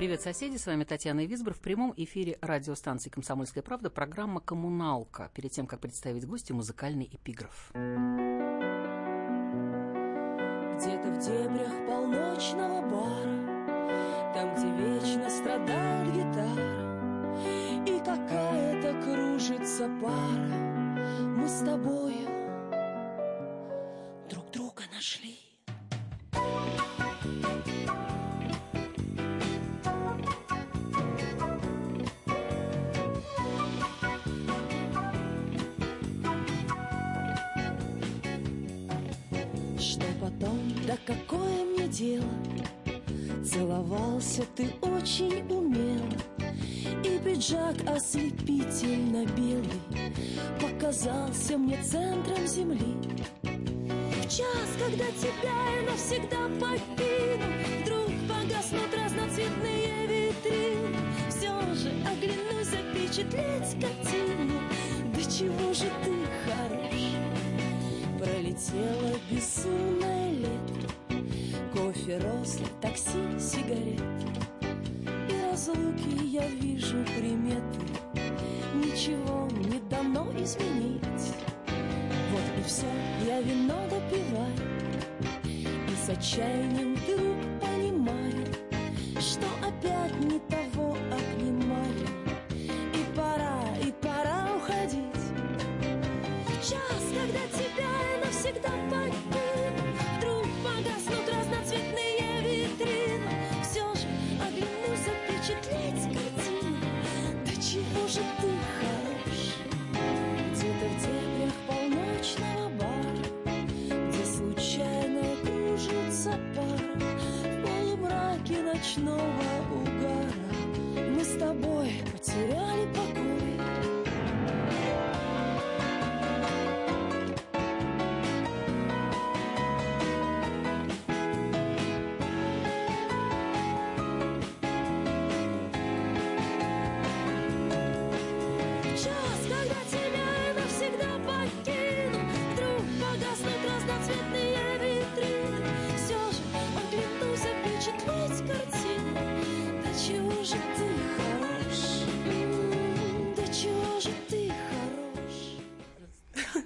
Привет, соседи! С вами Татьяна Висбор в прямом эфире радиостанции «Комсомольская правда» программа «Коммуналка». Перед тем, как представить гостю, музыкальный эпиграф. Где-то в дебрях полночного бара Там, где вечно страдает гитара И какая-то кружится пара Мы с тобою очень умело И пиджак ослепительно белый Показался мне центром земли. В час, когда тебя я навсегда покину Вдруг погаснут разноцветные витрины Все же оглянусь запечатлеть картину. Да чего же ты хорош? Пролетело безумное лето. Кофе, рост, такси, сигарет. И разлуки я вижу приметы. Ничего не дано изменить. Вот и все, я вино допиваю. И с отчаянием вдруг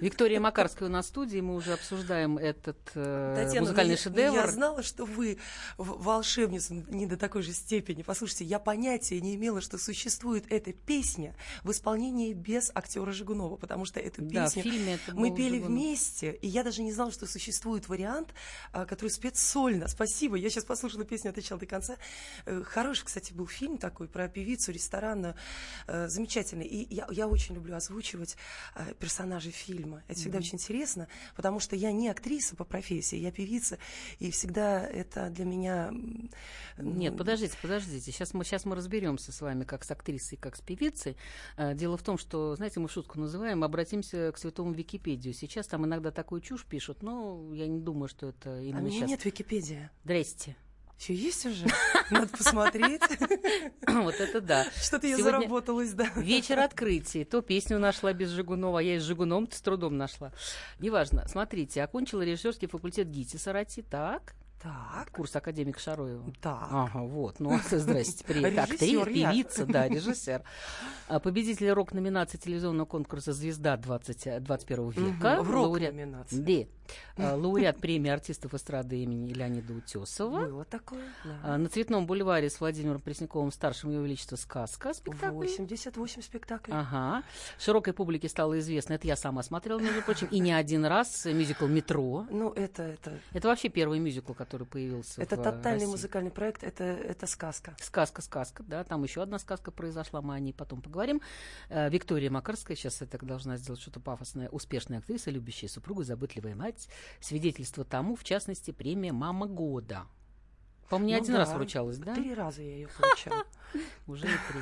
Виктория Макарская у нас в студии. Мы уже обсуждаем этот э, Татьяна, музыкальный ну, я- шедевр. Я знала, что вы волшебница не до такой же степени. Послушайте, я понятия не имела, что существует эта песня в исполнении без актера Жигунова, потому что эту Да, песню это мы пели Жигунов. вместе, и я даже не знала, что существует вариант, а, который спет сольно. Спасибо, я сейчас послушала песню от начала до конца. Э, Хороший, кстати, был фильм такой про певицу ресторанную, э, замечательный. И я, я очень люблю озвучивать э, персонажей фильма. Это всегда очень интересно, потому что я не актриса по профессии, я певица, и всегда это для меня... Нет, ну, подождите, подождите. Сейчас мы, сейчас мы разберемся с вами, как с актрисой, как с певицей. Э, Дело в том, что, знаете, мы шутку называем, обратимся к святому Википедию. Сейчас там иногда такую чушь пишут, но я не думаю, что это А именно у меня сейчас. нет Википедии. Здрасте. Все есть уже? Надо посмотреть. Вот это да. Что-то я Сегодня заработалась, да. Вечер открытий. То песню нашла без Жигунова, а я и с Жигуном с трудом нашла. Неважно. Смотрите, окончила режиссерский факультет ГИТИСа Сарати. Так. Так, Курс академика Шароева. так. Ага, вот. Ну, здрасте, привет. Актриса, певица, да, режиссер. А, Победитель рок-номинации телевизионного конкурса «Звезда 20, 21 века». Мгм, в рок лауреат- номинации. Да. А, Лауреат премии артистов эстрады имени Леонида Утесова. Было такое, А, да. На Цветном бульваре с Владимиром Пресняковым старшим Его Величество сказка спектакль. 88 спектаклей. Ага. Широкой публике стало известно, это я сама смотрела, между прочим, и не один раз, э, мюзикл «Метро». Ну, это, это, Это вообще первый мюзикл, который появился это э, тотальный России. музыкальный проект, это, это сказка. Сказка, сказка, да, там еще одна сказка произошла, мы о ней потом поговорим. Э, Виктория Макарская, сейчас это должна сделать что-то пафосное, успешная актриса, любящая супругу, заботливая мать, свидетельство тому, в частности, премия «Мама года». По-моему, не Ну один раз да, вручалась, да? Три раза я ее получала. Уже три.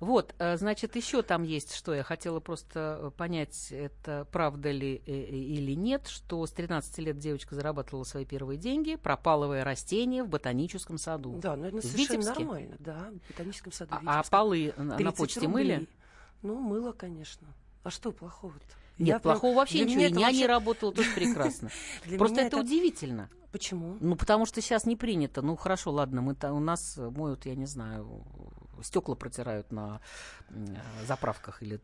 Вот, э, значит, еще там есть, что я хотела просто э, понять, это правда ли э, или нет, что с 13 лет девочка зарабатывала свои первые деньги, пропалывая растения в ботаническом саду. Да, но это В совершенно Витебске? нормально, да, в ботаническом саду А, а полы на, на 30 почте рублей. мыли? Ну, мыло, конечно. А что плохого-то? Нет, Я прям- плохого вообще для ничего. И няня вообще- работала тоже прекрасно. Просто это удивительно. Почему? Ну, потому что сейчас не принято. Ну, хорошо, ладно, мы у нас моют, я не знаю, стекла протирают на м, заправках или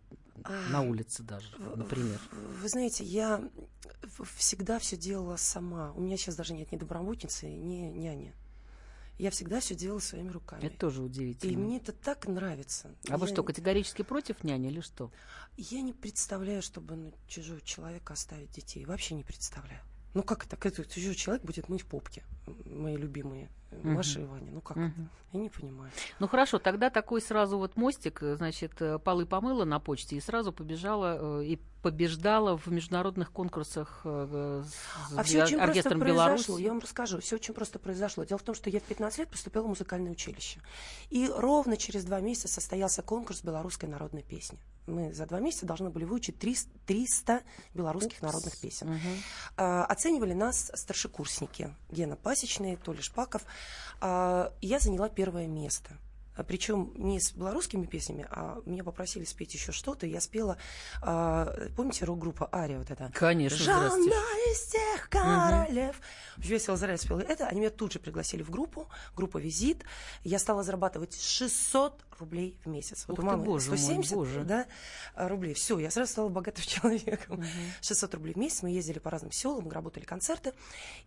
на улице даже, например. Вы знаете, я всегда все делала сама. У меня сейчас даже нет ни домработницы, ни няни. Я всегда все делала своими руками. Это тоже И удивительно. мне это так нравится. А вы Я что, не- категорически против няни или что? Я не представляю, чтобы на чужого человека оставить детей. Вообще не представляю. Ну как это? Как это чужой человек будет мыть попки? Мои любимые. Маша и Ваня. Ну как это? Я не понимаю. Ну хорошо, тогда такой сразу вот мостик, э, значит, э, полы помыла на почте и сразу побежала э, и побеждала в международных конкурсах с А все очень просто оркестром произошло. Беларусь. Я вам расскажу. Все очень просто произошло. Дело в том, что я в 15 лет поступила в музыкальное училище. И ровно через два месяца состоялся конкурс белорусской народной песни. Мы за два месяца должны были выучить 300, 300 белорусских народных песен. А, оценивали нас старшекурсники. Гена Пасечный, Толя Шпаков. А, я заняла первое место. Причем не с белорусскими песнями, а меня попросили спеть еще что-то. Я спела, а, помните, рок-группа Ария вот это? Конечно, Жанна из тех королев. Весело Израиль спела это. Они меня тут же пригласили в группу, группа «Визит». Я стала зарабатывать 600 рублей в месяц. Ух у ты, мамы боже мой, 170 боже. да, рублей. Все, я сразу стала богатым человеком. 600 рублей в месяц. Мы ездили по разным селам, работали концерты.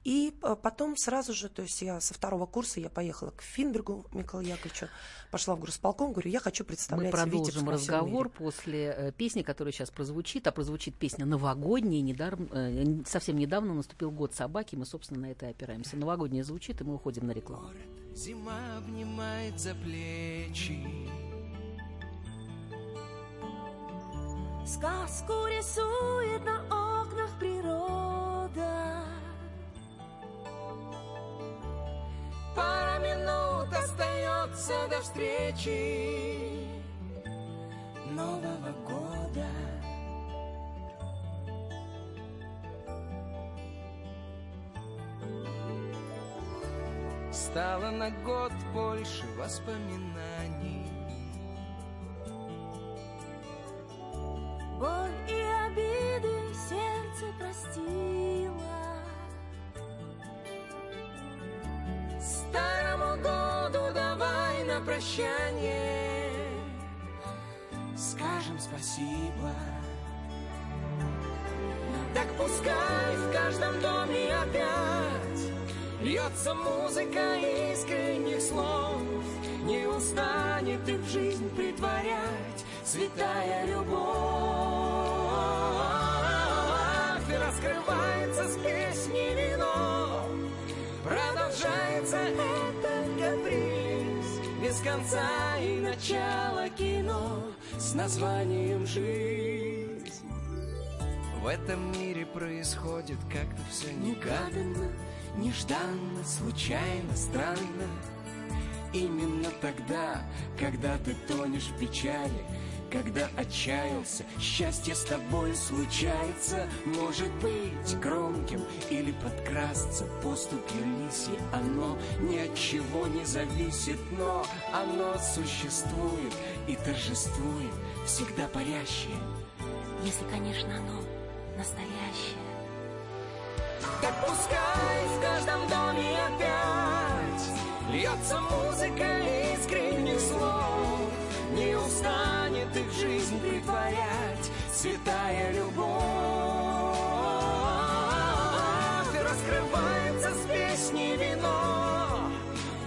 И а, потом сразу же, то есть я со второго курса я поехала к Финбергу Михаилу Яковлевичу, пошла в горосполком, говорю, я хочу Мы представлять продолжим Витебск разговор после э, песни, которая сейчас прозвучит. А прозвучит песня новогодняя. Недаром, э, совсем недавно наступил год собаки. Мы, собственно, на это и опираемся. Новогодняя звучит, и мы уходим на рекламу. Зима обнимает за плечи Сказку рисует на окнах природа. Пара минут остается до встречи Нового года Стало на год больше воспоминаний. Боль и обиды сердце простила. Старому году давай на прощание. Скажем спасибо. Так пускай в каждом доме опять Льется музыка искренних слов. Не устанет их в жизнь притворять Святая любовь. И раскрывается с песней вино. Продолжается этот каприз. Без конца и начала кино С названием «Жизнь» В этом мире происходит как-то все негаданно Нежданно, случайно, странно. Именно тогда, когда ты тонешь в печали Когда отчаялся, счастье с тобой случается. Может быть громким или подкрасться поступью лиси Оно ни от чего не зависит, но оно существует и торжествует Всегда парящее. Если, конечно, оно настоящее. Так пускай в каждом доме опять Льется музыка искренних слов. Не устанет их жизнь притворять Святая любовь. Раскрывается с песней вино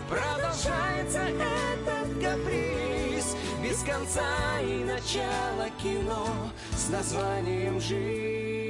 Продолжается этот каприз. Без конца и начала кино С названием «Жизнь»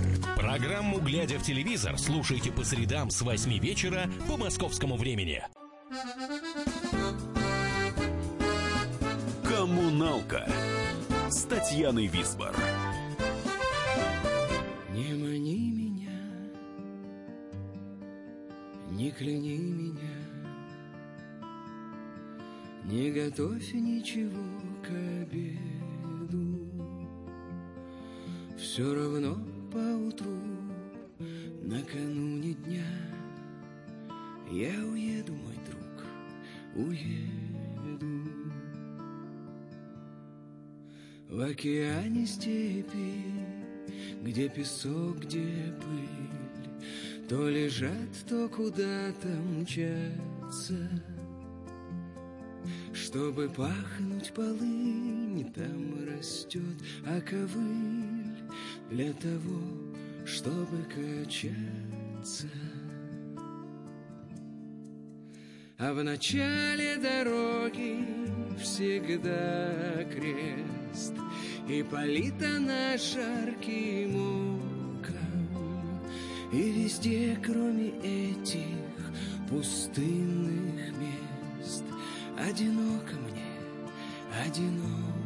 Программу «Глядя в телевизор» слушайте по средам с 8 вечера по московскому времени. Коммуналка с Татьяной Висбор. Не мани меня, не кляни меня, не готовь ничего к обеду. Все равно поутру, накануне дня, я уеду, мой друг, уеду. В океане степи, где песок, где пыль, То лежат, то куда-то мчатся. Чтобы пахнуть полынь, там растет оковыль Для того, чтобы качаться. А в начале дороги всегда крест, И полита на жарким оком, И везде, кроме этих пустынных мест, Одиноко мне, одиноко.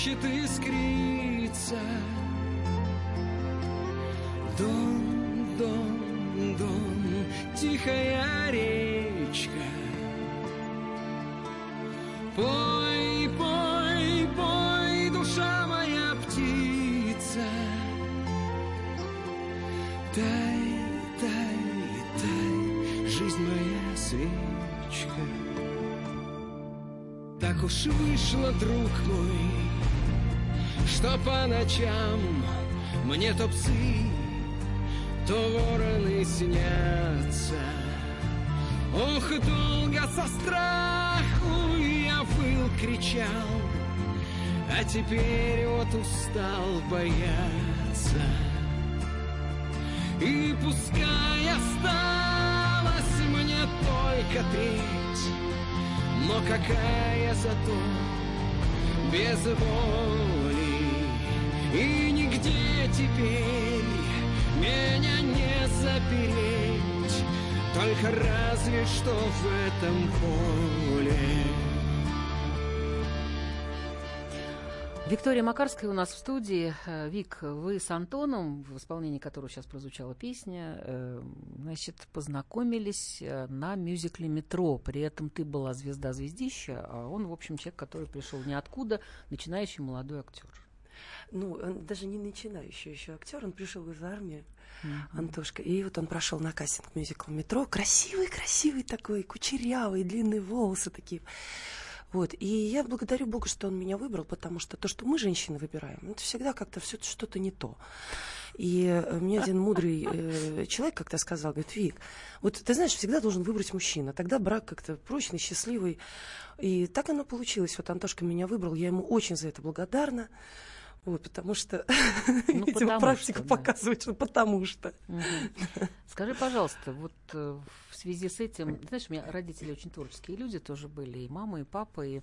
Плещет искрица, Дон, дон, дон, тихая речка. Пой, пой, пой, душа моя птица. Тай, тай, тай, жизнь моя свечка. Так уж вышло, друг мой, что по ночам мне то псы, то вороны снятся. Ох, долго со страху я выл, кричал, а теперь вот устал бояться. И пускай осталась мне только треть, но какая зато без воли И нигде теперь меня не запереть Только разве что в этом поле Виктория Макарская у нас в студии. Э, Вик, вы с Антоном, в исполнении которого сейчас прозвучала песня, э, значит, познакомились э, на мюзикле «Метро». При этом ты была звезда-звездища, а он, в общем, человек, который пришел ниоткуда, начинающий молодой актер. Ну, он даже не начинающий еще актер, он пришел из армии, Антошка. И вот он прошел на кастинг мюзикл метро. Красивый, красивый такой, кучерявый, длинные волосы такие. Вот. И я благодарю Бога, что он меня выбрал, потому что то, что мы, женщины, выбираем, это всегда как-то все что-то не то. И э, мне один мудрый э, человек как-то сказал, говорит, Вик, вот ты знаешь, всегда должен выбрать мужчина, тогда брак как-то прочный, счастливый. И так оно получилось. Вот Антошка меня выбрал, я ему очень за это благодарна. Вот, потому что, Ну, видимо, потому практика что, да. показывает, что потому что. Скажи, пожалуйста, вот э, в связи с этим, знаешь, у меня родители очень творческие люди тоже были, и мама, и папа, и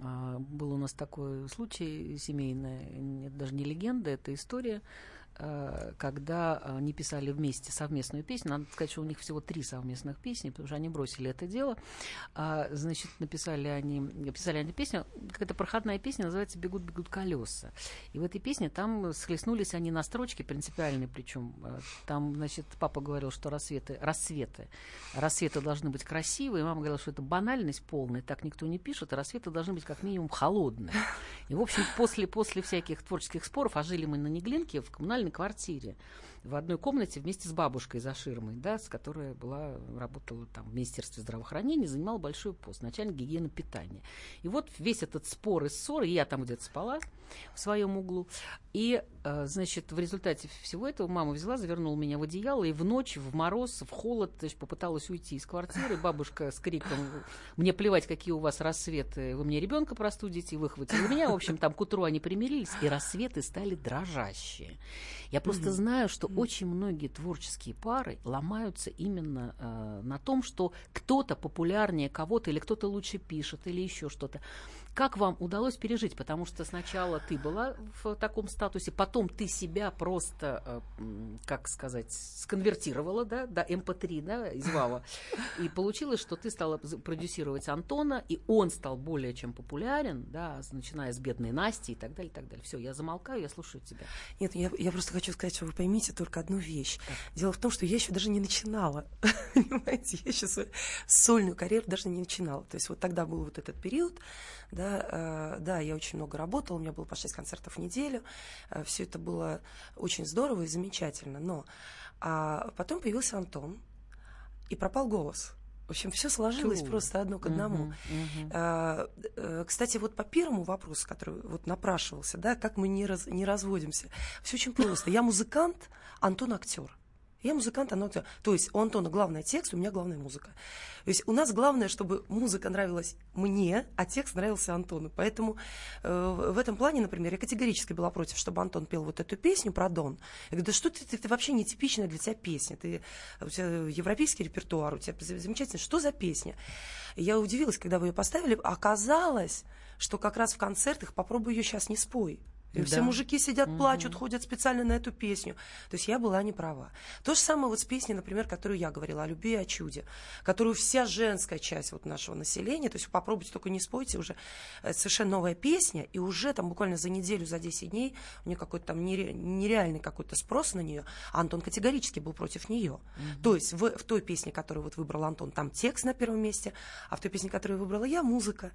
а, был у нас такой случай семейный, даже не легенда, это история, когда они писали вместе совместную песню. Надо сказать, что у них всего три совместных песни, потому что они бросили это дело. А, значит, написали они, писали они песню, какая-то проходная песня, называется «Бегут, бегут колеса». И в этой песне там схлестнулись они на строчке принципиальные, причем э, там, значит, папа говорил, что рассветы, рассветы, рассветы должны быть красивые, мама говорила, что это банальность полная, так никто не пишет, рассветы должны быть как минимум холодные. И, в общем, после, после всяких творческих споров, а жили мы на Неглинке, в коммунальной съемной квартире в одной комнате вместе с бабушкой за ширмой, да, с которой была, работала там в Министерстве здравоохранения, занимала большой пост, начальник гигиены питания. И вот весь этот спор и ссор, и я там где-то спала в своем углу, и, э, значит, в результате всего этого мама взяла, завернула меня в одеяло, и в ночь, в мороз, в холод, то есть попыталась уйти из квартиры, бабушка с криком «Мне плевать, какие у вас рассветы, вы мне ребенка простудите», и выхватила меня, в общем, там к утру они примирились, и рассветы стали дрожащие. Я просто знаю, что очень многие творческие пары ломаются именно э, на том, что кто-то популярнее кого-то, или кто-то лучше пишет, или еще что-то. Как вам удалось пережить? Потому что сначала ты была в таком статусе, потом ты себя просто, э, как сказать, сконвертировала, да, до МП3, да, из ВАВа. И получилось, что ты стала продюсировать Антона, и он стал более чем популярен, да, начиная с бедной Насти и так далее, и так далее. Все, я замолкаю, я слушаю тебя. Нет, я, я просто хочу сказать, что вы поймите только одну вещь. Дело в том, что я еще даже не начинала. Понимаете, я еще свою сольную карьеру даже не начинала. То есть вот тогда был вот этот период, да, э, да, я очень много работала, у меня было по 6 концертов в неделю. все это было очень здорово и замечательно. Но а потом появился Антон, и пропал голос. В общем, все сложилось Тю. просто одно к одному. Мгм. А, э, Кстати, вот по первому вопросу, который вот напрашивался, да, как мы не, раз- не разводимся, все очень просто. Я музыкант, Антон актер. Я музыкант, Антон актер. То есть у Антона главный текст, у меня главная музыка. То есть у нас главное, чтобы музыка нравилась мне, а текст нравился Антону. Поэтому э, в этом плане, например, я категорически была против, чтобы Антон пел вот эту песню про Дон. Я говорю, да что ты, ты, ты вообще нетипичная для тебя песня. Ты, у тебя европейский репертуар, у тебя замечательно. Что за песня? Я удивилась, когда вы ее поставили. Оказалось, что как раз в концертах попробуй ее сейчас не спой. И Все Да. мужики сидят, плачут, ходят специально на эту песню. То есть я была не права. То же самое вот с песней, например, которую я говорила о любви и о чуде, которую вся женская часть вот нашего населения, то есть попробуйте только не спойте, уже э, совершенно новая песня, и уже там буквально за неделю, за 10 дней у нее какой-то там нере- нереальный какой-то спрос на нее, а Антон категорически был против нее. То есть в, в той песне, которую вот выбрал Антон, там текст на первом месте, а в той песне, которую выбрала я, музыка.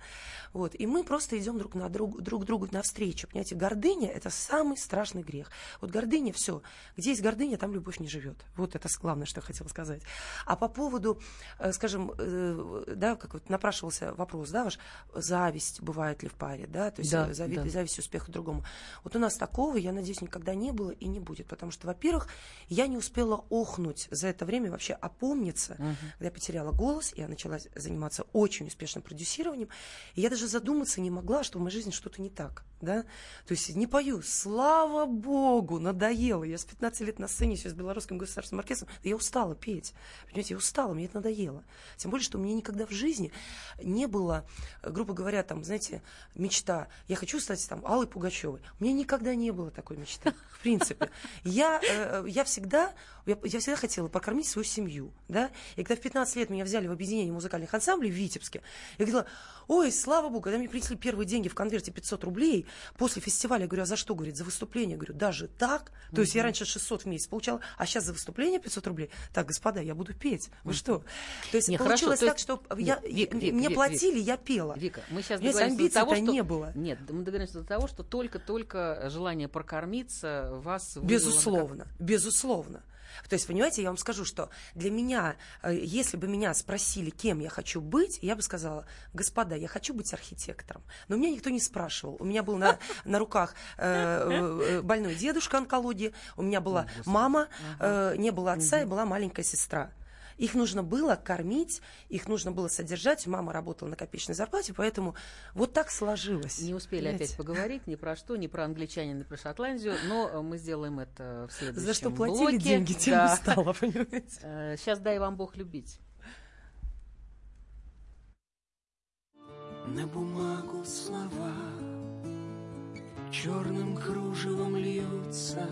Вот. И мы просто идем друг на друг, друг другу навстречу. Понимаете, гордыня – это самый страшный грех. Вот гордыня – все. Где есть гордыня, там любовь не живет. Вот это главное, что я хотела сказать. А по поводу, э, скажем, э, да, как вот напрашивался вопрос, да, ваш, зависть бывает ли в паре, да, то есть Да, э, зави- да. зависть успеха другому. Вот у нас такого, я надеюсь, никогда не было и не будет, потому что, во-первых, я не успела охнуть за это время, вообще опомниться, когда я потеряла голос, я начала заниматься очень успешным продюсированием, и я даже задуматься не могла, что в моей жизни что-то не так, да, то есть не пою, слава богу, надоело, я с 15 лет на сцене сейчас с Белорусским государственным оркестром, я устала петь, понимаете, я устала, мне это надоело, тем более, что мне никогда в жизни не было, грубо говоря, там, знаете, мечта, я хочу стать там Аллой Пугачевой, у меня никогда не было такой мечты, в принципе, я, э, я всегда, я, я всегда хотела покормить свою семью, да, и когда в 15 лет меня взяли в объединение музыкальных ансамблей в Витебске, я говорила, ой, слава богу, когда мне принесли первые деньги в конверте 500 рублей, после фестиваля, говорю, а за что, говорит, за выступление, говорю, даже так, то есть я раньше 600 в месяц получала, а сейчас за выступление 500 рублей, так, господа, я буду петь, вы что? То есть Не, хорошо, получилось то так, что я, Вик, Вик, мне Вик, платили, я пела. Вика, мы сейчас договоримся до того, что... не было. Нет, мы договоримся до того, что только-только желание прокормиться вас Безусловно, безусловно. То есть, понимаете, я вам скажу, что для меня, э, если бы меня спросили, кем я хочу быть, я бы сказала, господа, я хочу быть архитектором. Но меня никто не спрашивал. У меня был на, на руках э, э, больной дедушка онкологии, у меня была мама, э, не было отца, и была маленькая сестра. Их нужно было кормить, их нужно было содержать. Мама работала на копеечной зарплате, поэтому вот так сложилось. Не успели Понимаете? опять поговорить ни про что, ни про англичанина, ни про Шотландию, но э, мы сделаем это в следующем За что платили блоке. деньги, тем Да. и стало, понимаете? Э, Сейчас дай вам Бог любить. На бумагу слова черным кружевом льются,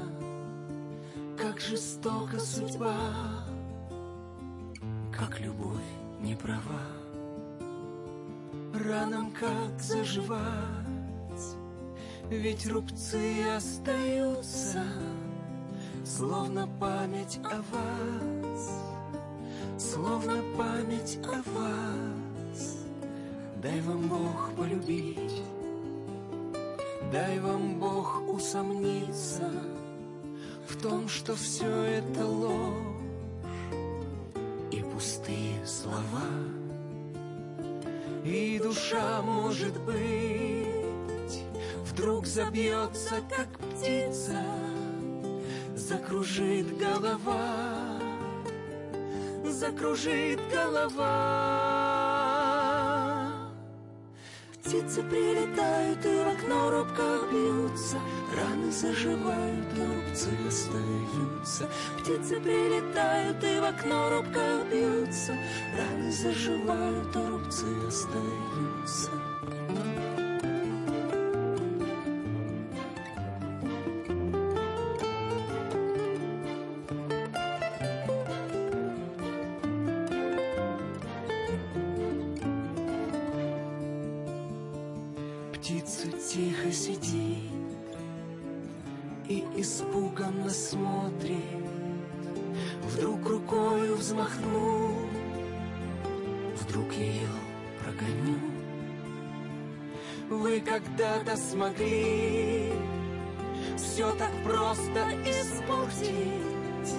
как жестока судьба, как любовь не права, ранам как заживать, ведь рубцы остаются, словно память о вас, словно память о вас. Дай вам Бог полюбить, дай вам Бог усомниться в том, что все это ложь пустые слова. И душа, может быть, вдруг забьется, как птица, закружит голова, закружит голова. Птицы прилетают и в окно робко бьются, Раны заживают, а рубцы остаются. Птицы прилетают и в окно робко бьются, Раны заживают, а рубцы остаются. Птица тихо сидит и испуганно смотрит. Вдруг рукою взмахну, вдруг ее прогоню. Вы когда-то смогли все так просто испортить,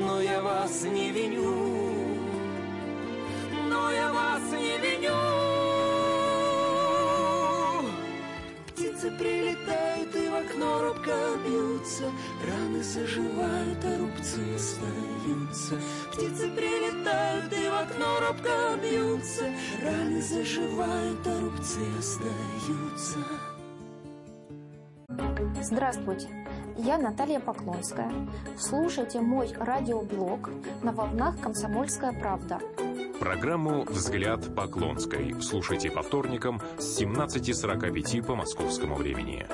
но я вас не виню, но я вас не виню. Бьются, Раны заживают, а рубцы остаются. Птицы прилетают и в окно робко бьются, Раны заживают, а рубцы остаются. Здравствуйте, я Наталья Поклонская. Слушайте мой радиоблог на волнах «Комсомольская правда». Программу «Взгляд Поклонской» слушайте по вторникам с 17.45 по московскому времени.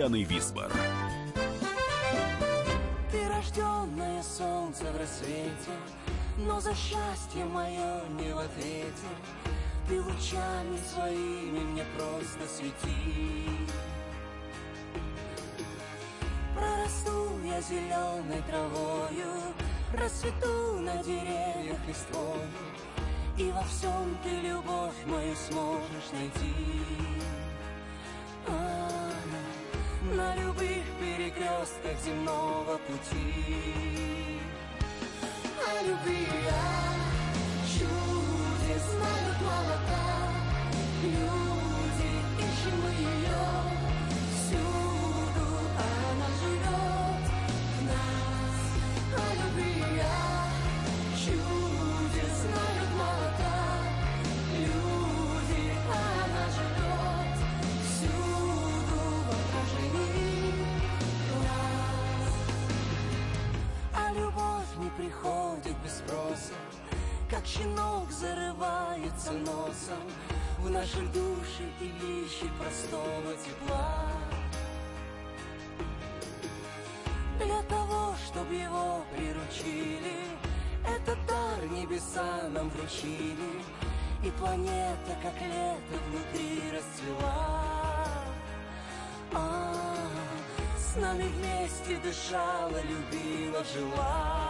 Татьяной Висбор. Ты рожденное солнце в рассвете, но за счастье мое не в ответе. Ты лучами своими мне просто свети. Прорасту я зеленой травою, расцвету на деревьях листвою, и во всем ты любовь мою сможешь найти. На любых перекрестках земного пути. А любви я чуде знают молока, люди, ищем мы ее всюду, приходит без спроса, как щенок зарывается носом в наши души и ищет простого тепла. Для того, чтобы его приручили, этот дар небеса нам вручили, и планета, как лето, внутри расцвела. А, с нами вместе дышала, любила, жила.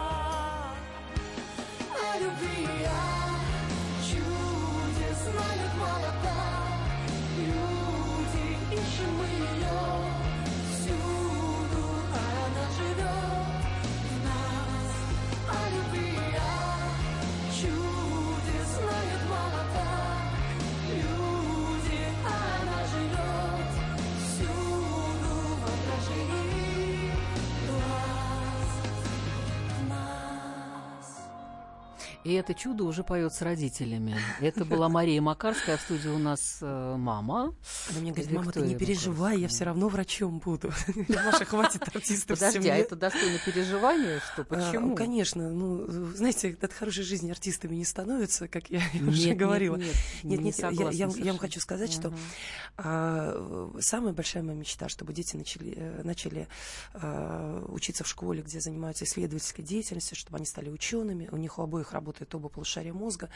И это чудо уже поет с родителями. Это была Мария Макарская, а в студии у нас э, мама. Она мне говорит, мама, ты не переживай, я все равно врачом буду. Маша, хватит артистов Подожди, а это достойно переживания? Что, А, почему? Конечно, ну, знаете, от хорошей жизни артистами не становятся, как я уже говорила. Нет, Нет, не нет, я, вам хочу сказать, что а, самая большая моя мечта, чтобы дети начали, э, учиться в школе, где занимаются исследовательской деятельностью, чтобы они стали учеными. У них у обоих работа работает оба полушария мозга.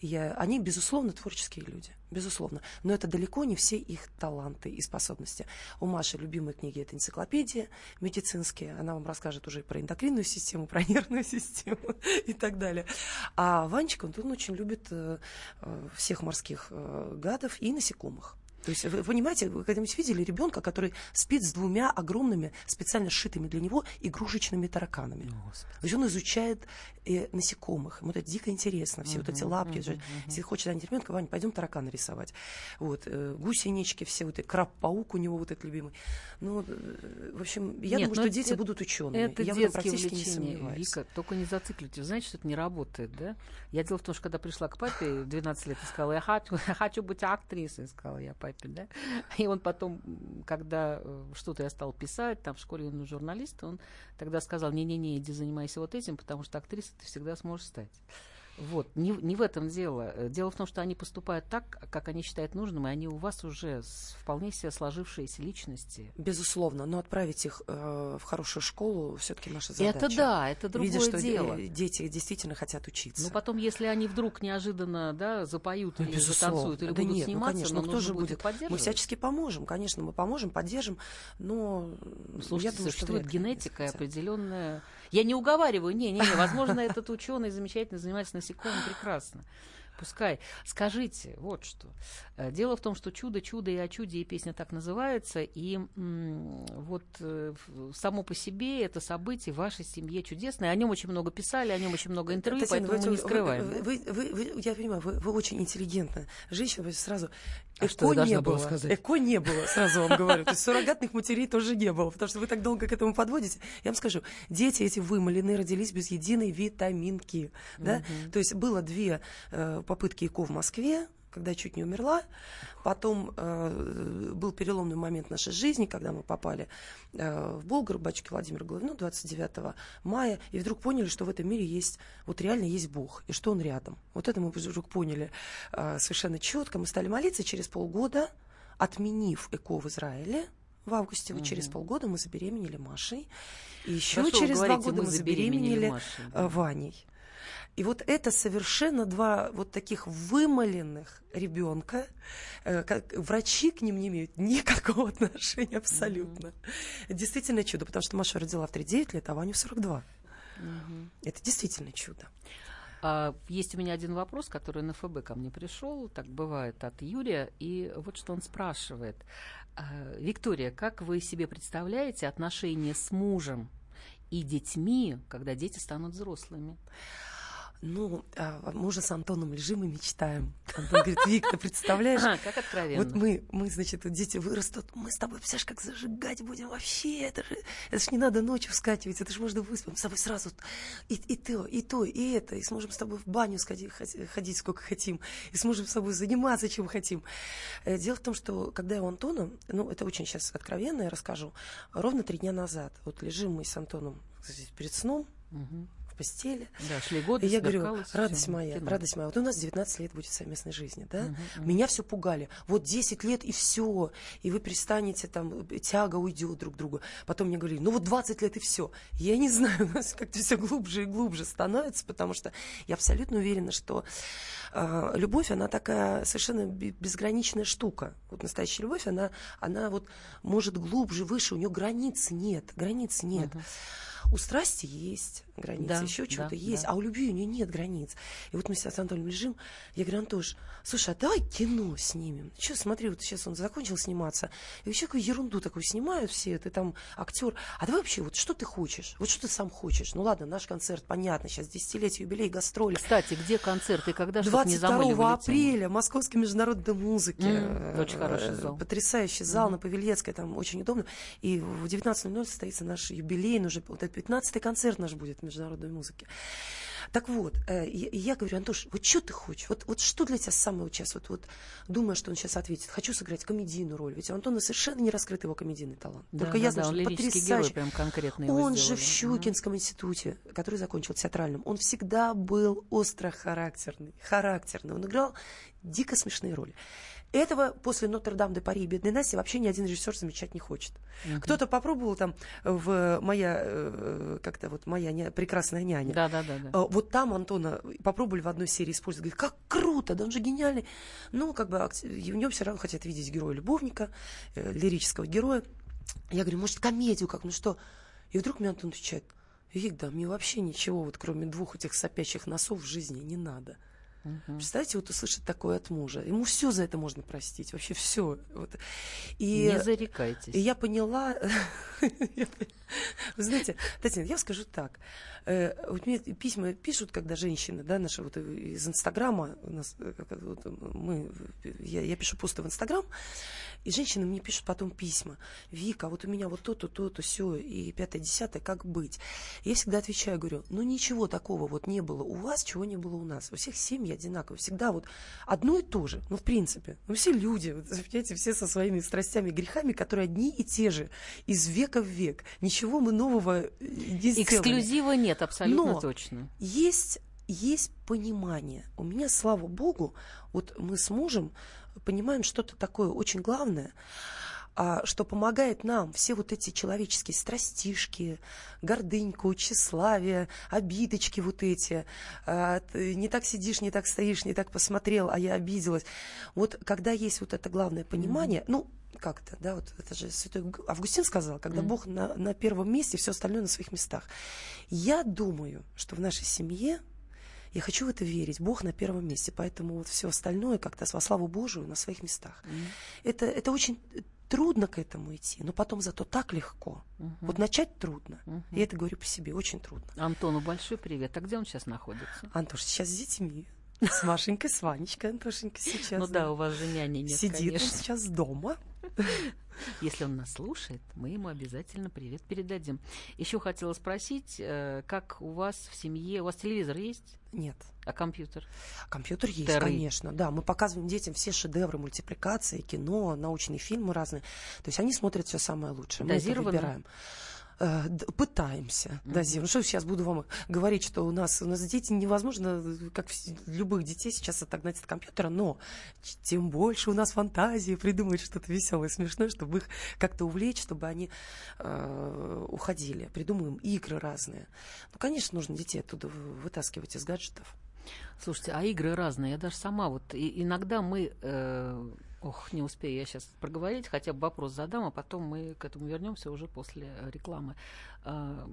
Я, они, безусловно, творческие люди, безусловно. Но это далеко не все их таланты и способности. У Маши любимые книги – это энциклопедия медицинские. Она вам расскажет уже про эндокринную систему, про нервную систему и так далее. А Ванечка, он, он очень любит э, э, всех морских э, гадов и насекомых. То есть, вы понимаете, вы когда-нибудь видели ребенка, который спит с двумя огромными, специально сшитыми для него игрушечными тараканами? То есть он изучает э, насекомых. Ему это дико интересно. Все вот эти лапки. же. Если хочет ранить ребенка, Ваня, пойдем таракана рисовать. Вот, э, гусенички все, вот, краб-паук у него вот этот любимый. Ну, э, в общем, я Нет, думаю, ну что это- дети будут учеными. Это я детские практически не сомневаюсь. Вика, только не зациклите. Знаете, что это не работает, да? Я дело в том, что когда пришла к папе в 12 лет и сказала, я хочу, я хочу быть актрисой, сказала я папе, да? И он потом, когда э, что-то я стал писать, там в школе он журналист, он тогда сказал, не-не-не, иди занимайся вот этим, потому что актрисой ты всегда сможешь стать. Вот, не, не в этом дело. Э, Дело в том, что они поступают так, как они считают нужным, и они у вас уже с- вполне себе сложившиеся личности. Безусловно, но отправить их э, в хорошую школу все-таки наша задача. Это да, это другое Видя, что дело. де- дети действительно хотят учиться. Ну, потом, если они вдруг неожиданно, да, запоют Ну, или безусловно. затанцуют, или да будут нет, сниматься, ну, конечно, но ну, кто же будет, будет? Мы поддерживать. всячески поможем, конечно, мы поможем, поддержим, но Слушайте, я думаю, что существует они генетика определенная. Я не уговариваю, не, не, не. Возможно, этот ученый замечательно занимается насекомым прекрасно. Пускай. Скажите, вот что. Э, Дело в том, что чудо, чудо и о чуде, и песня так называется, и вот э, само по себе это событие в вашей семье чудесное. О нем очень много писали, о нем очень много интервью, Татьяна, поэтому мы вы- не скрываем. Вы, вы- вы- я понимаю, вы, вы очень интеллигентная женщина, вы сразу А эко что не было. сказать? Эко не было, сразу вам говорю. То есть суррогатных матерей тоже не было, потому что вы так долго к этому подводите. Я вам скажу, дети эти вымыленные родились без единой витаминки. Да? То есть было две э, попытки ЭКО в Москве, когда чуть не умерла. Потом э, был переломный момент нашей жизни, когда мы попали э, в Болгар, батюшки Владимира Головину 29 мая, и вдруг поняли, что в этом мире есть, вот реально есть Бог, и что Он рядом. Вот это мы вдруг поняли э, совершенно четко. Мы стали молиться через полгода, отменив ЭКО в Израиле, в августе, вот через полгода мы забеременели Машей. И еще Хорошо через два года мы мы забеременели забеременели Машей, э, да. Ваней. И вот это совершенно два вот таких вымоленных ребенка. э, как врачи к ним не имеют никакого отношения абсолютно. Это действительно чудо, потому что Маша родила в 39 лет, а Ваню в 42. Это действительно чудо. А, есть у меня один вопрос, который на ФБ ко мне пришел, так бывает, от Юрия, и вот что он спрашивает. А, Виктория, как вы себе представляете отношения с мужем и детьми, когда дети станут взрослыми? Ну, а, мы уже с Антоном лежим и мечтаем. Антон говорит, Вик, ты представляешь, А, как откровенно. Вот мы, мы, значит, вот дети вырастут, мы с тобой, представляешь, как зажигать будем вообще, это же, это ж не надо ночью вскакивать, это же можно выспать, мы с тобой сразу и, и то, и то, и это, и сможем с тобой в баню сходить, ходить сколько хотим, и сможем с тобой заниматься чем хотим. Э, Дело в том, что когда я у Антона, ну, это очень сейчас откровенно я расскажу, ровно три дня назад, вот лежим мы с Антоном кстати, перед сном Мгм. Постели, Да, шли годы, и я говорю, радость всё, моя, кино. радость моя. Вот у нас 19 лет будет совместной жизни, да? Мгм, мгм. Меня все пугали. Вот 10 лет и все. И вы перестанете, там, тяга уйдет друг к другу. Потом мне говорили, ну вот 20 лет и все. Я не знаю, у нас как-то все глубже и глубже становится, потому что я абсолютно уверена, что э, любовь, она такая совершенно бе- безграничная штука. Вот настоящая любовь, она, она вот может глубже, выше, у нее границ нет, границ нет. У страсти есть границы, Да, еще да, чего-то есть, да. а у любви у нее нет границ. И вот мы сейчас с Антоном лежим, я говорю, Антош, слушай, а давай кино снимем. Че, смотри, вот сейчас он закончил сниматься, и вообще какую ерунду такую снимают все, ты там актер. А давай вообще, вот что ты хочешь? Вот что ты сам хочешь? Ну ладно, наш концерт, понятно, сейчас десятилетие, юбилей, гастроли. Кстати, где концерт и когда, чтобы не 22 замыливали тему? апреля Московский международный музыки. Э, очень хороший зал. Потрясающий зал на Павельецкой, там очень удобно. И в 19.00 состоится наш юбилейный уже, вот этот 15-й концерт наш будет международной музыки. Так вот, э, и и я говорю, Антош, вот что ты хочешь? Вот, вот что для тебя самое вот сейчас? Вот, вот думаю, что он сейчас ответит. Хочу сыграть комедийную роль. Ведь у Антона совершенно не раскрыт его комедийный талант. Да, Только да, я да, знаю, он что потрясающий. герой прям Он же в Щукинском институте, который закончил театральным, он всегда был остро характерный, характерный. Он играл дико смешные роли. Этого после Нотр-Дам де Пари и Бедной Насти вообще ни один режиссер замечать не хочет. Мгм. Кто-то попробовал там в моя, э, как-то вот моя ня- прекрасная няня. Да, да, да, да. Э, Вот там Антона попробовали в одной серии использовать. Говорит, как круто, да он же гениальный. Но как бы в нем все равно хотят видеть героя-любовника, э, лирического героя. Я говорю, может, комедию как, ну что? И вдруг мне Антон отвечает, Вик, да мне вообще ничего, вот кроме двух этих сопящих носов в жизни не надо. Мгм. Представьте, вот услышать такое от мужа. Ему все за это можно простить, вообще все. Вот. И, Не зарекайтесь. и я поняла, вы знаете, Татьяна, я скажу так. Э, Вот мне письма пишут, когда женщины, да, наши вот из Инстаграма, у нас, э, вот мы, я, я пишу посты в Инстаграм, и женщины мне пишут потом письма. Вика, вот у меня вот то-то, то-то, все, и пятое, десятое, как быть? Я всегда отвечаю, говорю, ну ничего такого вот не было у вас, чего не было у нас. У всех семьи одинаковые, всегда вот одно и то же, ну в принципе. Мы все люди, вот, понимаете, все со своими страстями грехами, которые одни и те же, из века в век. Ничего мы нового э, не сделали. Эксклюзива нет, абсолютно Но точно. Есть, есть понимание. У меня, слава богу, вот мы с мужем понимаем что-то такое очень главное, а, что помогает нам все вот эти человеческие страстишки, гордыньку, тщеславие, обидочки вот эти. а, не так сидишь, не так стоишь, не так посмотрел, а я обиделась. Вот когда есть вот это главное понимание, ну, как это, да, вот это же святой Августин сказал, когда Мгм. Бог на, на первом месте, все остальное на своих местах. Я думаю, что в нашей семье я хочу в это верить. Бог на первом месте. Поэтому вот все остальное как-то во славу Божию на своих местах. Это, это очень трудно к этому идти, но потом зато так легко. Мгм. Вот начать трудно. Мгм. Я это говорю по себе, очень трудно. Антону большой привет. А где он сейчас находится? Антош сейчас с детьми. С Машенькой, с Ванечкой, Антошенька сейчас. ну да, у вас же няни нет, Сидит он конечно. сейчас дома. Если он нас слушает, мы ему обязательно привет передадим. Еще хотела спросить, э, как у вас в семье, у вас телевизор есть, Нет. а компьютер? Компьютер есть, Теры. конечно. Да, мы показываем детям все шедевры мультипликации, кино, научные фильмы разные. То есть они смотрят все самое лучшее. Мы это Дозированно? выбираем. Э, Пытаемся Мгм. дозировать. Что сейчас буду вам говорить, что у нас, у нас дети невозможно, э, как любых детей, сейчас отогнать от компьютера, но тем больше у нас фантазии придумать что-то веселое, смешное, чтобы их как-то увлечь, чтобы они э, уходили. Придумываем игры разные. Ну, конечно, нужно детей оттуда вы- вытаскивать из гаджетов. Слушайте, а игры разные. Я даже сама вот и- иногда мы, э, ох, не успею я сейчас проговорить, хотя бы вопрос задам, а потом мы к этому вернемся уже после э, рекламы. А,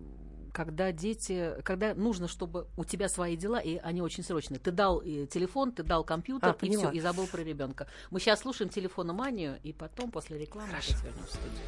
Когда дети, когда нужно, чтобы у тебя свои дела, и они очень срочные. Ты дал телефон, ты дал компьютер, А, и все, и забыл про ребенка. Мы сейчас слушаем телефономанию, и потом после рекламы опять вернемся в студию.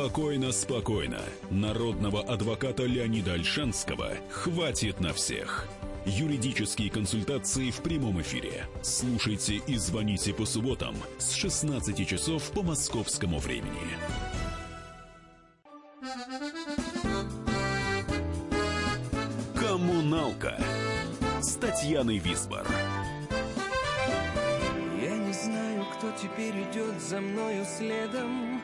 Спокойно, спокойно. Народного адвоката Леонида Альшанского хватит на всех. Юридические консультации в прямом эфире. Слушайте и звоните по субботам с 16 часов по московскому времени. Коммуналка с Татьяной Висбор. Я не знаю, кто теперь идет за мною следом,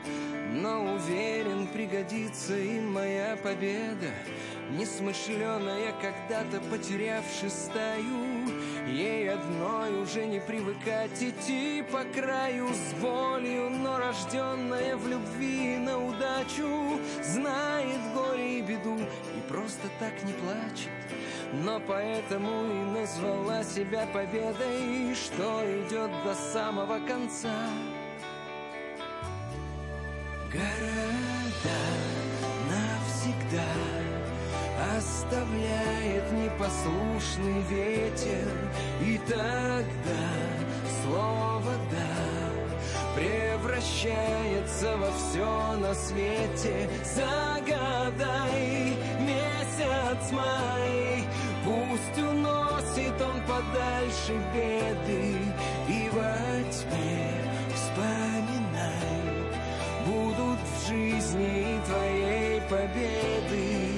но уверен, пригодится и моя победа. Несмышленая, когда-то потерявши стаю, Ей одной уже не привыкать идти по краю с болью, но рожденная в любви на удачу знает горе и беду и просто так не плачет. Но поэтому и назвала себя победой, что идет до самого конца. Города навсегда оставляет непослушный ветер, и тогда слово «да» превращается во все на свете. Загадай месяц май, пусть уносит он подальше беды, и во тьме вспоминай, будут в жизни твоей победы.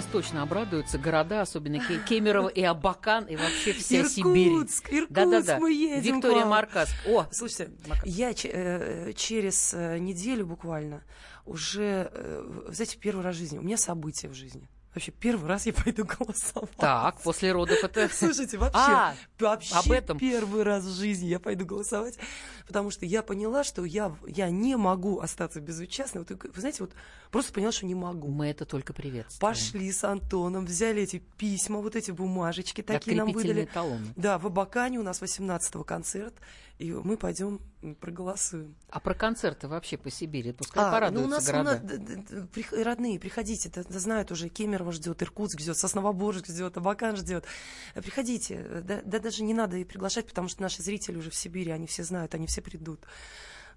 Сейчас точно обрадуются города, особенно Ке- Кемерово и Абакан, и вообще вся Сибирь. Иркутск, Иркутск, Да-да-да. мы едем Виктория вам. Маркас. О, Слушайте, Макар. я че- э, через э, неделю буквально уже, э, знаете, первый раз в жизни, у меня событие в жизни. Вообще, первый раз я пойду голосовать. так, после родов это... Слушайте, вообще, А, вообще об этом. первый раз в жизни я пойду голосовать, потому что я поняла, что я, я не могу остаться безучастной. Вот, вы знаете, вот просто поняла, что не могу. Мы это только приветствуем. Пошли с Антоном, взяли эти письма, вот эти бумажечки такие нам выдали. талоны. Да, в Абакане у нас 18-го концерт, и мы пойдем проголосуем. А про концерты вообще по Сибири? Пускай А, ну, у порадуются нас, у города. нас д- д- д- прих- родные, приходите, да- да знают уже, Кемерово ждет, Иркутск ждет, Сосновоборск ждет, Абакан ждет. Э, Приходите, э, да, да даже не надо и приглашать, потому что наши зрители уже в Сибири, они все знают, они все придут.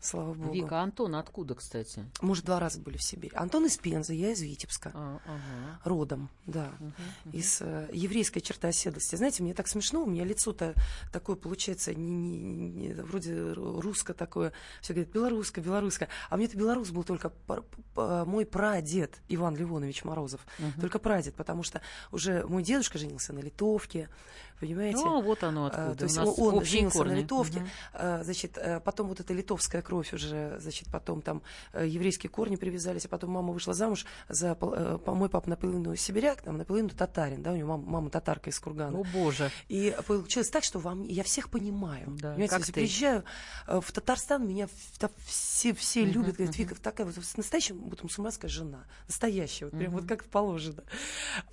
Слава богу. Вика, Антон откуда, кстати? Мы уже два раза были в Сибири. Антон из Пензы, я из Витебска. А, ага. родом, да, из э, еврейской черты оседлости. Знаете, мне так смешно, у меня лицо-то такое получается, не, не- не- вроде ру- русско такое, все говорят, белорусское, белорусское. А мне-то белорус был только пр- п- мой прадед Иван Ливонович Морозов, только прадед, потому что уже мой дедушка женился на литовке, понимаете? Ну, вот оно А, откуда. То есть У нас он, женился корни. на литовке, а, значит, э, потом вот эта литовская кровь уже, значит, потом там э, еврейские корни привязались, а потом мама вышла замуж за, э, мой папа наполовину сибиряк, там наполовину татарин, да, у него мама, мама татарка из Кургана. О, боже. И получилось так, что вам, я всех понимаю. Да, Понимаете, как если ты. приезжаю в Татарстан, меня в- та- все, все любят, говорят, Вика, такая вот настоящая вот мусульманская жена, настоящая, вот прям вот как положено.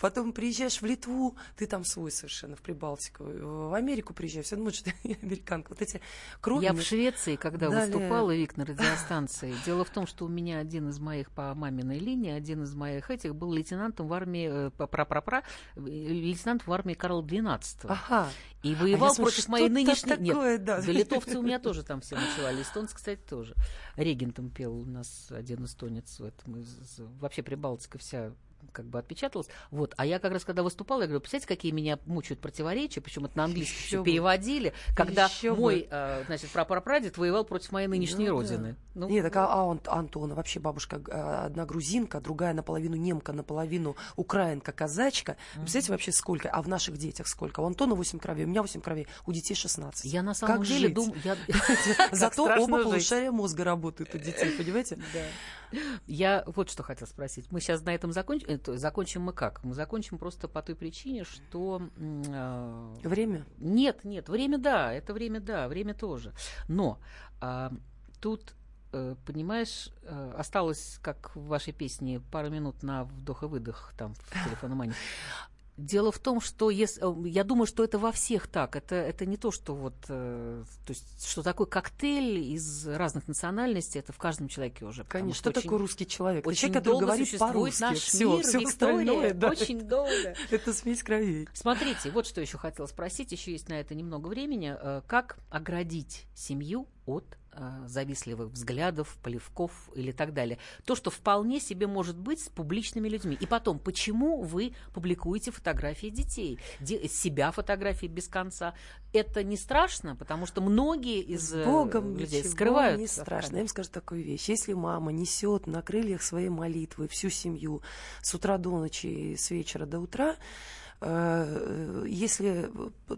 Потом приезжаешь в Литву, ты там свой совершенно, в Прибалтику. В Америку приезжаешь, все думают, что ты американка. Вот эти кровь Я в Швеции, когда дали выступала, Вик, на радиостанции. Дело в том, что у меня один из моих по маминой линии, один из моих этих был лейтенантом в армии, э, пра-пра-пра, э, лейтенант в армии Карла XII. Ага. И воевал А я смотрю, против моей нынешней... Нет, такое, да. да, литовцы у меня тоже там все ночевали. Эстонцы, кстати, тоже. Регентом пел у нас один эстонец. в этом Вообще Прибалтика вся как бы отпечаталась. Вот. А я как раз, когда выступала, я говорю, представляете, какие меня мучают противоречия, причем это на английский бы. переводили, когда бы. мой, э, значит, прапрапрадед воевал против моей нынешней Ну да. родины. Ну, Нет, так а, а он, Антона, вообще бабушка э, одна грузинка, другая наполовину немка, наполовину украинка, казачка. Представляете вообще сколько? А в наших детях сколько? У Антона 8 кровей, у меня 8 кровей, у детей 16. я на самом Как деле думаю... я- Зато оба полушария мозга работают у детей, понимаете? Я вот что хотела спросить. Мы сейчас на этом закончим. Это, закончим мы как? Мы закончим просто по той причине, что... а, Время? Нет, нет, время да, это время да, время тоже. Но а, тут, э, понимаешь, э, осталось, как в вашей песне, пару минут на вдох и выдох там в телефономане. Дело в том, что ес- э, я думаю, что это во всех так. Это, это не то, что вот, э, то есть, что такой коктейль из разных национальностей, это в каждом человеке уже. Конечно. Что очень- такое русский человек? Очень человек, который долго говорит по-русски. наш Все, мир, все Виктория, остальное, да, очень долго. Это смесь кровей. Смотрите, вот что еще хотела спросить, еще есть на это немного времени. Э, Как оградить семью от завистливых взглядов, плевков или так далее? То, что вполне себе может быть с публичными людьми. И потом, почему вы публикуете фотографии детей, де- себя фотографии без конца? Это не страшно, потому что многие из С э, Богом людей скрывают. не страшно. Я им скажу такую вещь. Если мама несет на крыльях своей молитвы всю семью с утра до ночи с вечера до утра, если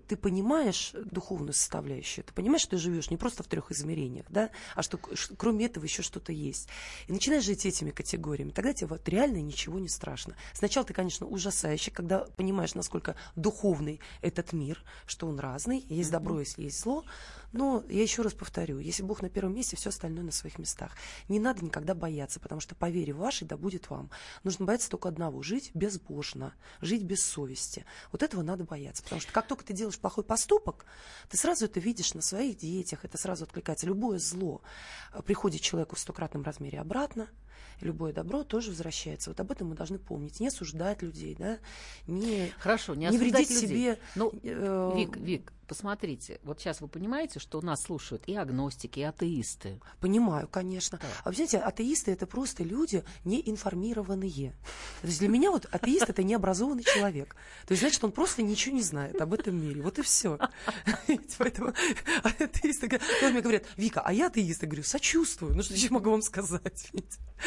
ты понимаешь духовную составляющую, ты понимаешь, что ты живешь не просто в трех измерениях, да, а что кроме этого еще что-то есть. И начинаешь жить этими категориями, тогда тебе вот реально ничего не страшно. Сначала ты, конечно, ужасающе, когда понимаешь, насколько духовный этот мир, что он разный, есть добро, если есть зло. Но я еще раз повторю, если Бог на первом месте, все остальное на своих местах. Не надо никогда бояться, потому что по вере вашей да будет вам. Нужно бояться только одного – жить безбожно, жить без совести. Вот этого надо бояться, потому что как только ты делаешь плохой поступок, ты сразу это видишь на своих детях, это сразу откликается. Любое зло э, приходит человеку в стократном размере обратно, любое добро тоже возвращается. Вот об этом мы должны помнить. Не осуждать людей, да, не, Хорошо, не, не вредить людей. себе. Ну, э, Вик, Вик, посмотрите, вот сейчас вы понимаете, что нас слушают и агностики, и атеисты. Понимаю, конечно. А вы знаете, атеисты это просто люди неинформированные. То есть для меня вот атеист это необразованный человек. То есть, значит, он просто ничего не знает об этом мире. Вот и все. Поэтому атеисты мне говорят, Вика, а я атеист, я говорю, сочувствую. Ну что еще могу вам сказать?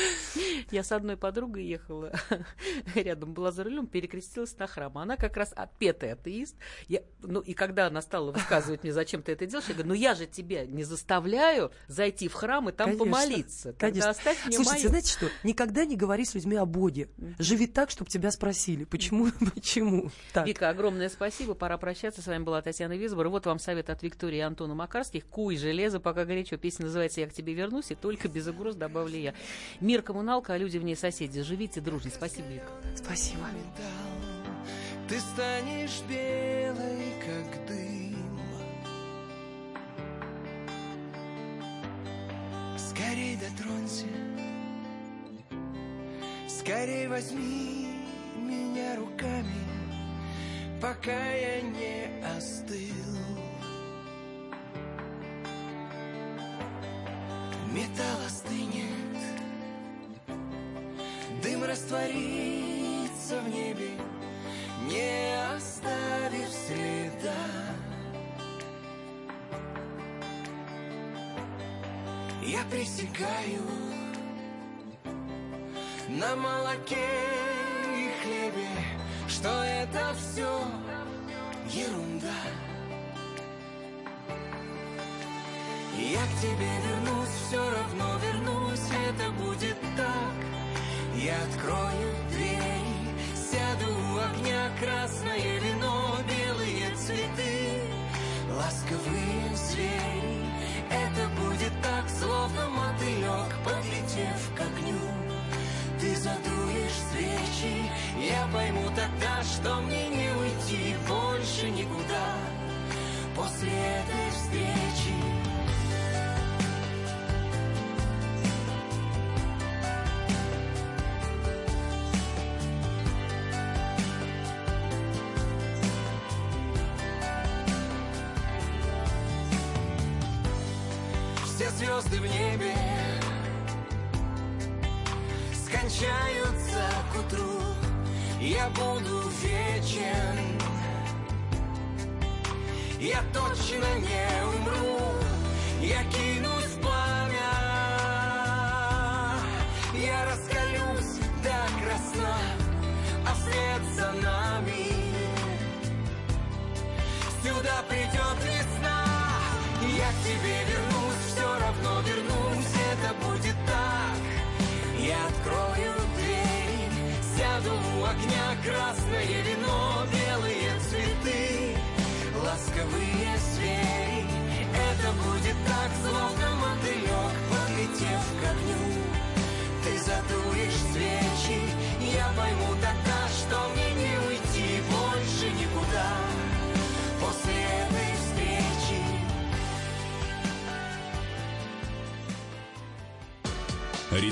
Я с одной подругой ехала, рядом была за рулем, перекрестилась на храм. Она как раз отпетый атеист. Я, ну, и когда она стала высказывать мне, зачем ты это делаешь, я говорю, ну я же тебя не заставляю зайти в храм и там Конечно, помолиться. Тогда Конечно. оставь мне Слушайте, моё». знаете что? Никогда не говори с людьми о Боге. Живи так, чтобы тебя спросили. Почему? Почему? Так. Вика, огромное спасибо. Пора прощаться. С вами была Татьяна Визбор. Вот вам совет от Виктории и Антона Макарских. Куй железо, пока горячо. Песня называется «Я к тебе вернусь», и только без угроз добавлю я. Мир коммуналка, а люди в ней соседи. Живите дружно. Спасибо, Вика. Спасибо. Ты станешь белой, как дым Скорей дотронься Скорей возьми меня руками Пока я не остыл Металл Дым растворится в небе не оставив следа. Я присягаю на молоке и хлебе, что это все ерунда. Я к тебе вернусь, все равно вернусь, это будет. Я открою дверь, сяду у огня, красное вино, белые цветы, ласковые звери. Это будет так, словно мотылек, подлетев к огню. Ты задуешь свечи, я пойму тогда, что мне не уйти больше никуда после этой встречи. Звезды в небе скончаются к утру, я буду вечен. Я точно не умру, я кинусь